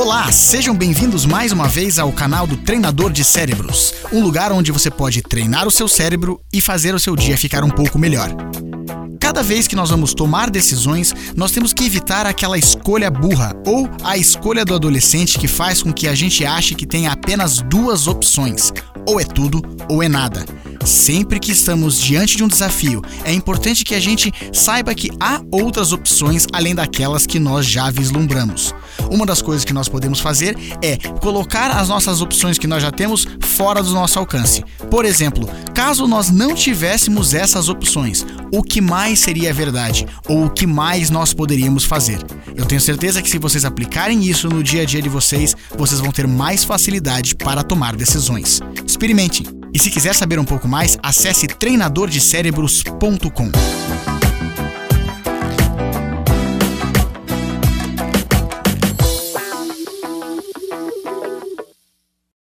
Olá, sejam bem-vindos mais uma vez ao canal do Treinador de Cérebros, um lugar onde você pode treinar o seu cérebro e fazer o seu dia ficar um pouco melhor. Cada vez que nós vamos tomar decisões, nós temos que evitar aquela escolha burra ou a escolha do adolescente que faz com que a gente ache que tem apenas duas opções: ou é tudo ou é nada. Sempre que estamos diante de um desafio, é importante que a gente saiba que há outras opções além daquelas que nós já vislumbramos. Uma das coisas que nós podemos fazer é colocar as nossas opções que nós já temos fora do nosso alcance. Por exemplo, caso nós não tivéssemos essas opções, o que mais seria verdade ou o que mais nós poderíamos fazer? Eu tenho certeza que se vocês aplicarem isso no dia a dia de vocês, vocês vão ter mais facilidade para tomar decisões. Experimente! E se quiser saber um pouco mais, acesse treinadordecerebros.com.